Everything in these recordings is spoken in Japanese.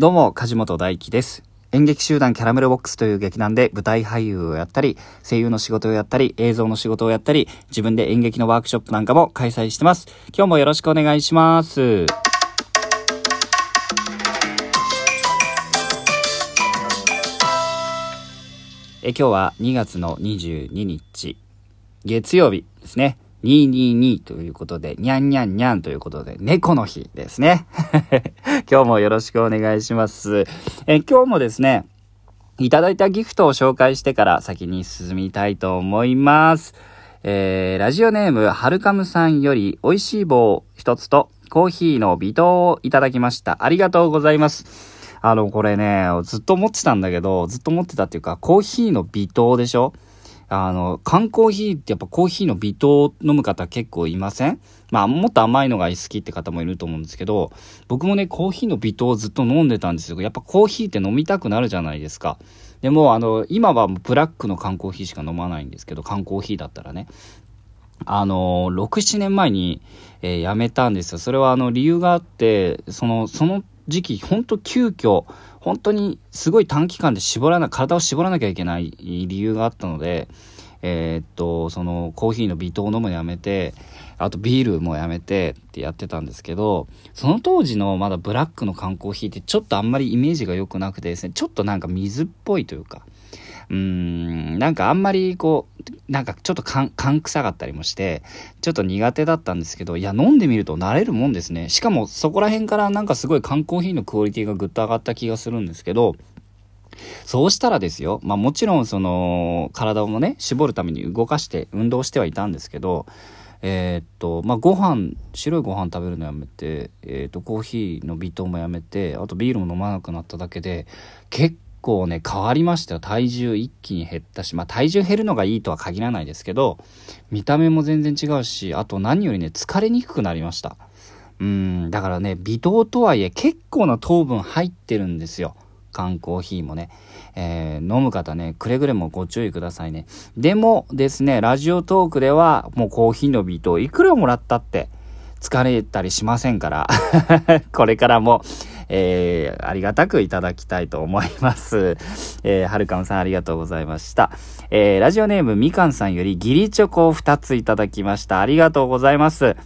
どうも、梶本大輝です。演劇集団キャラメルボックスという劇団で舞台俳優をやったり、声優の仕事をやったり、映像の仕事をやったり、自分で演劇のワークショップなんかも開催してます。今日もよろしくお願いします。え今日は2月の22日、月曜日ですね。222ということで、にゃんにゃんにゃんということで、猫の日ですね。今日もよろしくお願いします。え今日もですね、いただいたギフトを紹介してから先に進みたいと思います。えー、ラジオネーム、はるかむさんより、美味しい棒一つと、コーヒーの微糖をいただきました。ありがとうございます。あの、これね、ずっと思ってたんだけど、ずっと思ってたっていうか、コーヒーの微糖でしょ？あの、缶コーヒーってやっぱコーヒーの微糖飲む方結構いません？まあ、もっと甘いのが好きって方もいると思うんですけど、僕もね、コーヒーの微糖をずっと飲んでたんですよ。やっぱコーヒーって飲みたくなるじゃないですか。でも、あの、今はブラックの缶コーヒーしか飲まないんですけど、缶コーヒーだったらね。あの、6、7年前に、えー、辞めたんですよ。それはあの、理由があって、その、その時期、本当急遽、本当にすごい短期間で絞らな、体を絞らなきゃいけない理由があったので、えー、っと、そのコーヒーの微糖を飲むのやめて、あとビールもやめてってやってたんですけど、その当時のまだブラックの缶コーヒーってちょっとあんまりイメージが良くなくてですね、ちょっとなんか水っぽいというか、うーん、なんかあんまりこう、なんかちょっと缶、臭かったりもして、ちょっと苦手だったんですけど、いや、飲んでみると慣れるもんですね。しかもそこら辺からなんかすごい缶コーヒーのクオリティがぐっと上がった気がするんですけど、そうしたらですよ、まあもちろんその、体をね、絞るために動かして、運動してはいたんですけど、えー、っと、まあご飯、白いご飯食べるのやめて、えー、っと、コーヒーの微糖もやめて、あとビールも飲まなくなっただけで、結構ね、変わりましたよ。体重一気に減ったし、まあ体重減るのがいいとは限らないですけど、見た目も全然違うし、あと何よりね、疲れにくくなりました。うん、だからね、微糖とはいえ結構な糖分入ってるんですよ。缶コーヒーもね。えー、飲む方ね、くれぐれもご注意くださいね。でもですね、ラジオトークではもうコーヒーの微糖いくらもらったって疲れたりしませんから、これからも、えー、ありがたくいただきたいと思います。えー、はるかむさんありがとうございました。えー、ラジオネームみかんさんよりギリチョコを2ついただきました。ありがとうございます。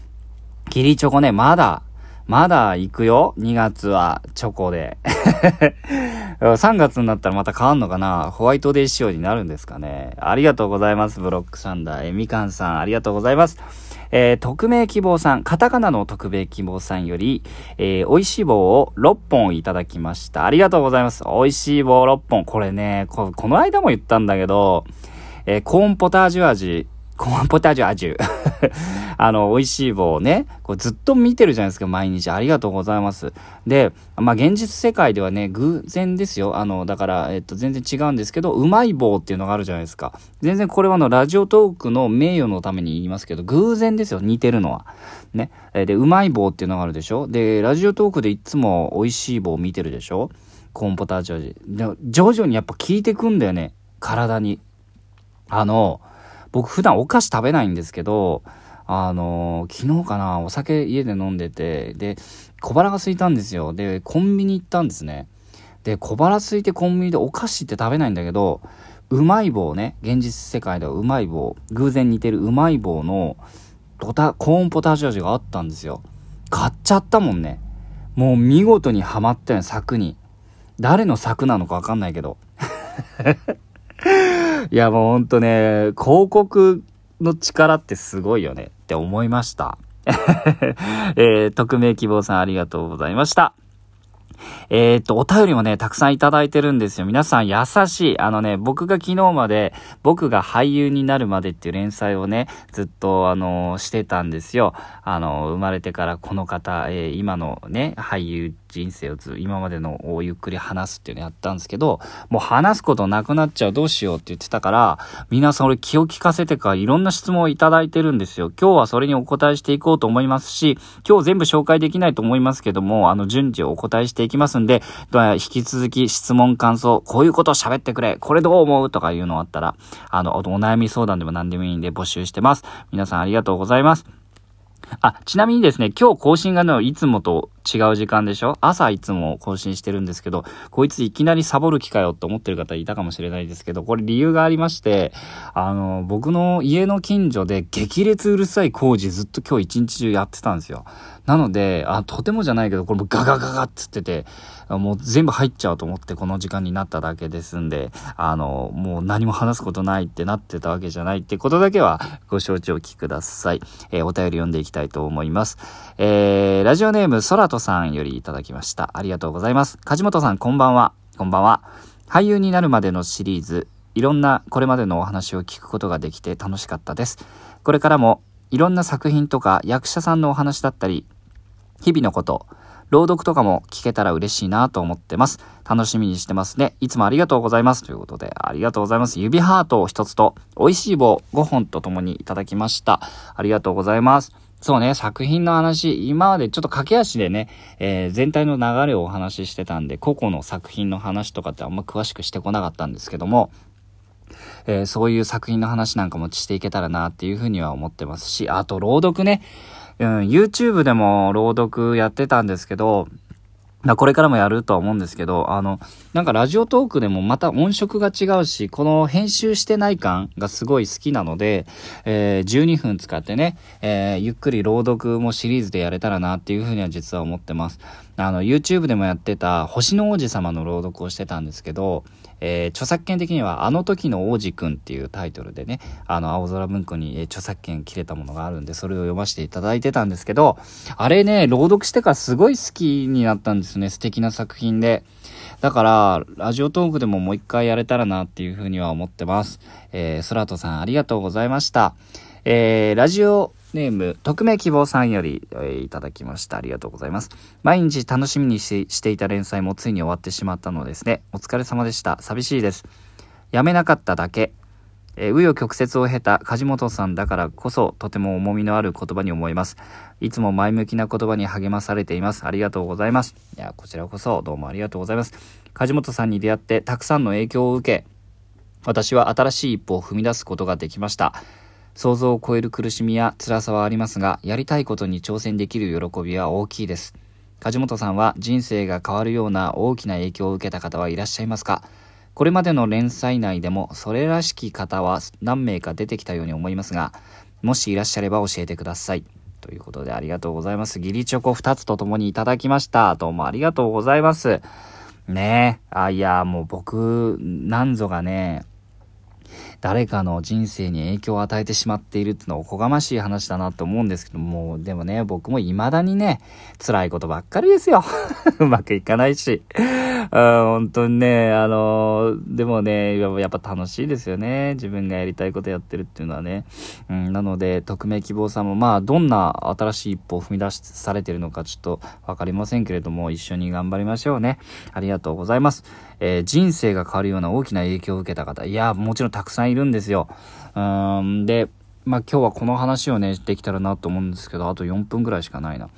ギリチョコね、まだ、まだ行くよ ?2 月はチョコで。3月になったらまた変わんのかなホワイトデー仕様になるんですかねありがとうございます。ブロックサンダー。え、みかんさん、ありがとうございます。えー、匿名希望さん、カタカナの匿名希望さんより、えー、美味しい棒を6本いただきました。ありがとうございます。美味しい棒6本。これね、この間も言ったんだけど、えー、コーンポタージュ味、コーンポタージュ味。あの、美味しい棒をね、こうずっと見てるじゃないですか、毎日。ありがとうございます。で、まあ、現実世界ではね、偶然ですよ。あの、だから、えっと、全然違うんですけど、うまい棒っていうのがあるじゃないですか。全然これはあの、ラジオトークの名誉のために言いますけど、偶然ですよ、似てるのは。ね。で、うまい棒っていうのがあるでしょで、ラジオトークでいつも美味しい棒を見てるでしょコーンポタージュ味。で、徐々にやっぱ効いてくんだよね。体に。あの、僕普段お菓子食べないんですけど、あのー、昨日かな、お酒家で飲んでて、で、小腹が空いたんですよ。で、コンビニ行ったんですね。で、小腹空いてコンビニでお菓子って食べないんだけど、うまい棒ね、現実世界ではうまい棒、偶然似てるうまい棒の、コーンポタージュ味があったんですよ。買っちゃったもんね。もう見事にはまったよ、柵に。誰の柵なのかわかんないけど。いや、もうほんとね、広告の力ってすごいよねって思いました。えー、匿名希望さんありがとうございました。えー、っと、お便りもね、たくさんいただいてるんですよ。皆さん優しい。あのね、僕が昨日まで、僕が俳優になるまでっていう連載をね、ずっと、あの、してたんですよ。あの、生まれてからこの方、え、今のね、俳優人生をず、今までのをゆっくり話すっていうのやったんですけど、もう話すことなくなっちゃう、どうしようって言ってたから、皆さん俺気を利かせてかいろんな質問をいただいてるんですよ。今日はそれにお答えしていこうと思いますし、今日全部紹介できないと思いますけども、あの、順次お答えしていきますんで、引き続き質問感想、こういうことを喋ってくれ、これどう思うとかいうのあったら、あの、お悩み相談でも何でもいいんで募集してます。皆さんありがとうございます。あ、ちなみにですね、今日更新がね、いつもと違う時間でしょ？朝いつも更新してるんですけど、こいついきなりサボる気かよって思ってる方いたかもしれないですけど、これ理由がありまして、あの、僕の家の近所で激烈うるさい工事ずっと今日一日中やってたんですよ。なので、あ、とてもじゃないけど、これもガガガガっつってて、もう全部入っちゃうと思ってこの時間になっただけですんで、あの、もう何も話すことないってなってたわけじゃないってことだけはご承知おきください。えー、お便り読んでいきたいと思います。えー、ラジオネーム、ソラさんよりいただきました。ありがとうございます。梶本さん、こんばんは。こんばんは。俳優になるまでのシリーズ、いろんなこれまでのお話を聞くことができて楽しかったです。これからもいろんな作品とか役者さんのお話だったり、日々のこと、朗読とかも聞けたら嬉しいなと思ってます。楽しみにしてますね。いつもありがとうございます。ということで、ありがとうございます。指ハートを一つと、美味しい棒5本とともにいただきました。ありがとうございます。そうね、作品の話、今までちょっと駆け足でね、えー、全体の流れをお話ししてたんで、個々の作品の話とかってあんま詳しくしてこなかったんですけども、えー、そういう作品の話なんかもしていけたらなっていうふうには思ってますし、あと朗読ね。うん、YouTube でも朗読やってたんですけど、これからもやるとは思うんですけど、あの、なんかラジオトークでもまた音色が違うし、この編集してない感がすごい好きなので、えー、12分使ってね、えー、ゆっくり朗読もシリーズでやれたらなっていうふうには実は思ってます。あの、YouTube でもやってた星の王子様の朗読をしてたんですけど、えー、著作権的には、あの時の王子くんっていうタイトルでね、あの、青空文庫に、え著作権切れたものがあるんで、それを読ませていただいてたんですけど、あれね、朗読してからすごい好きになったんですね、素敵な作品で。だから、ラジオトークでももう一回やれたらなっていうふうには思ってます。えー、ソラトさんありがとうございました。えー、ラジオネーム、匿名希望さんより、えー、いただきました。ありがとうございます。毎日楽しみにしていた連載もついに終わってしまったのですね。お疲れ様でした。寂しいです。やめなかっただけ。えー、紆余曲折を経た梶本さんだからこそとても重みのある言葉に思います。いつも前向きな言葉に励まされています。ありがとうございます。いや、こちらこそどうもありがとうございます。梶本さんに出会ってたくさんの影響を受け、私は新しい一歩を踏み出すことができました。想像を超える苦しみや辛さはありますが、やりたいことに挑戦できる喜びは大きいです。梶本さんは人生が変わるような大きな影響を受けた方はいらっしゃいますか？これまでの連載内でもそれらしき方は何名か出てきたように思いますが、もしいらっしゃれば教えてください。ということでありがとうございます。ギリチョコ2つとともにいただきました。どうもありがとうございます。ねえ。あ、いや、もう僕、なんぞがね、誰かの人生に影響を与えてしまっているってのはおこがましい話だなと思うんですけども、でもね、僕も未だにね、辛いことばっかりですよ。うまくいかないし。本当にね、あのでもね、やっぱ楽しいですよね。自分がやりたいことやってるっていうのはね。うん、なので、匿名希望さんも、まあ、どんな新しい一歩を踏み出しされてるのかちょっとわかりませんけれども、一緒に頑張りましょうね。ありがとうございます。えー、人生が変わるような大きな影響を受けた方、いや、もちろんたくさんいるんですよ。うん、で、まあ今日はこの話をね、できたらなと思うんですけど、あと4分ぐらいしかないな。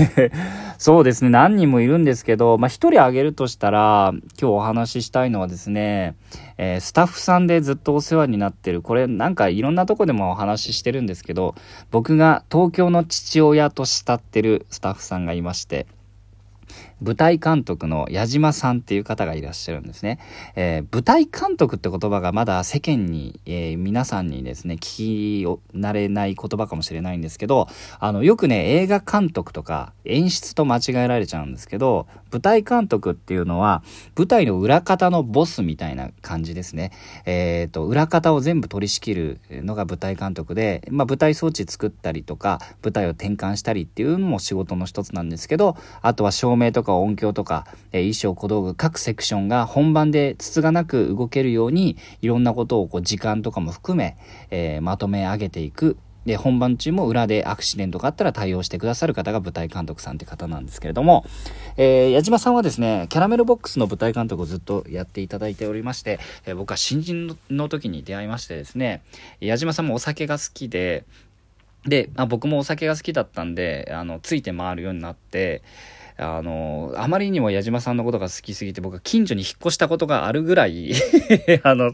そうですね、何人もいるんですけど、まあ一人挙げるとしたら、今日お話ししたいのはですね、えー、スタッフさんでずっとお世話になってる、これなんかいろんなとこでもお話ししてるんですけど、僕が東京の父親と慕ってるスタッフさんがいまして、舞台監督の矢島さんっていう方がいらっしゃるんですね。えー、舞台監督って言葉がまだ世間に、えー、皆さんにですね、聞き慣れない言葉かもしれないんですけど、あの、よくね、映画監督とか演出と間違えられちゃうんですけど、舞台監督っていうのは、舞台の裏方のボスみたいな感じですね。えっ、ー、と、裏方を全部取り仕切るのが舞台監督で、まあ、舞台装置作ったりとか、舞台を転換したりっていうのも仕事の一つなんですけど、あとは照明とか音響とか、え衣装、小道具、各セクションが本番でつつがなく動けるように、いろんなことをこう時間とかも含め、えー、まとめ上げていく。で、本番中も裏でアクシデントがあったら対応してくださる方が舞台監督さんって方なんですけれども、えー、矢島さんはですね、キャラメルボックスの舞台監督をずっとやっていただいておりまして、え、僕は新人の時に出会いましてですね、矢島さんもお酒が好きで、で、あ僕もお酒が好きだったんで、あの、ついて回るようになって、あの、あまりにも矢島さんのことが好きすぎて、僕は近所に引っ越したことがあるぐらい あの、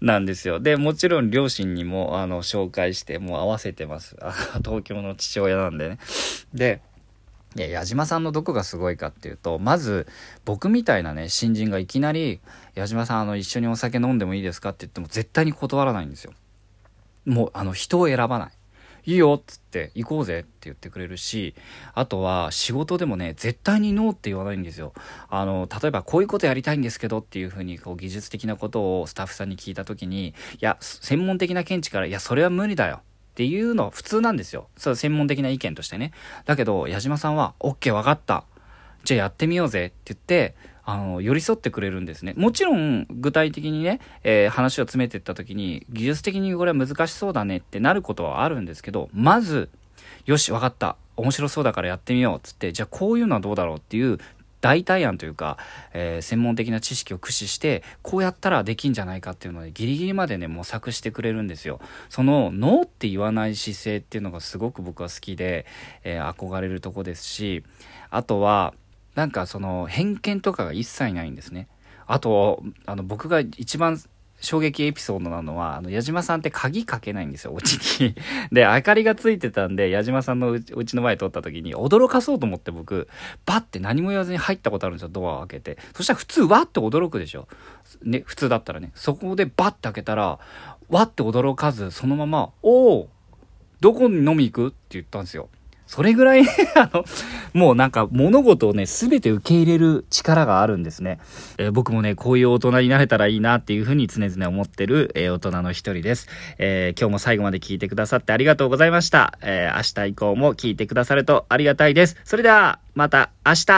なんですよ。で、もちろん両親にも、あの、紹介して、もう合わせてます。東京の父親なんでね。で、いや、矢島さんのどこがすごいかっていうと、まず、僕みたいなね、新人がいきなり、矢島さん、あの、一緒にお酒飲んでもいいですかって言っても、絶対に断らないんですよ。もう、あの、人を選ばない。いいよっつって行こうぜって言ってくれるしあとは仕事でもね絶対にノーって言わないんですよあの例えばこういうことやりたいんですけどっていうふうにこう技術的なことをスタッフさんに聞いた時にいや専門的な見地からいやそれは無理だよっていうの普通なんですよ。それ専門的な意見としてね。だけど、矢島さんは、OK 分かった。じゃあやってみようぜって言って、あの、寄り添ってくれるんですね。もちろん、具体的にね、えー、話を詰めていった時に、技術的にこれは難しそうだねってなることはあるんですけど、まず、よし、分かった。面白そうだからやってみようっつって、じゃあこういうのはどうだろうっていう代替案というか、えー、専門的な知識を駆使してこうやったらできんじゃないかっていうのでギリギリまでね模索してくれるんですよそのノーって言わない姿勢っていうのがすごく僕は好きで、えー、憧れるとこですしあとはなんかその偏見とかが一切ないんですねあとあの僕が一番衝撃エピソードなのは、あの、矢島さんって鍵かけないんですよ、お家に。で、明かりがついてたんで、矢島さんのうちの前通った時に、驚かそうと思って僕、バッて何も言わずに入ったことあるんですよ、ドアを開けて。そしたら普通、わって驚くでしょ。ね、普通だったらね。そこでバッて開けたら、わって驚かず、そのまま、おおどこに飲み行く？って言ったんですよ。それぐらい あの、もうなんか物事をね、すべて受け入れる力があるんですね。えー、僕もね、こういう大人になれたらいいなっていうふうに常々思ってる、えー、大人の一人です。えー、今日も最後まで聞いてくださってありがとうございました。え明日以降も聞いてくださるとありがたいです。それでは、また明日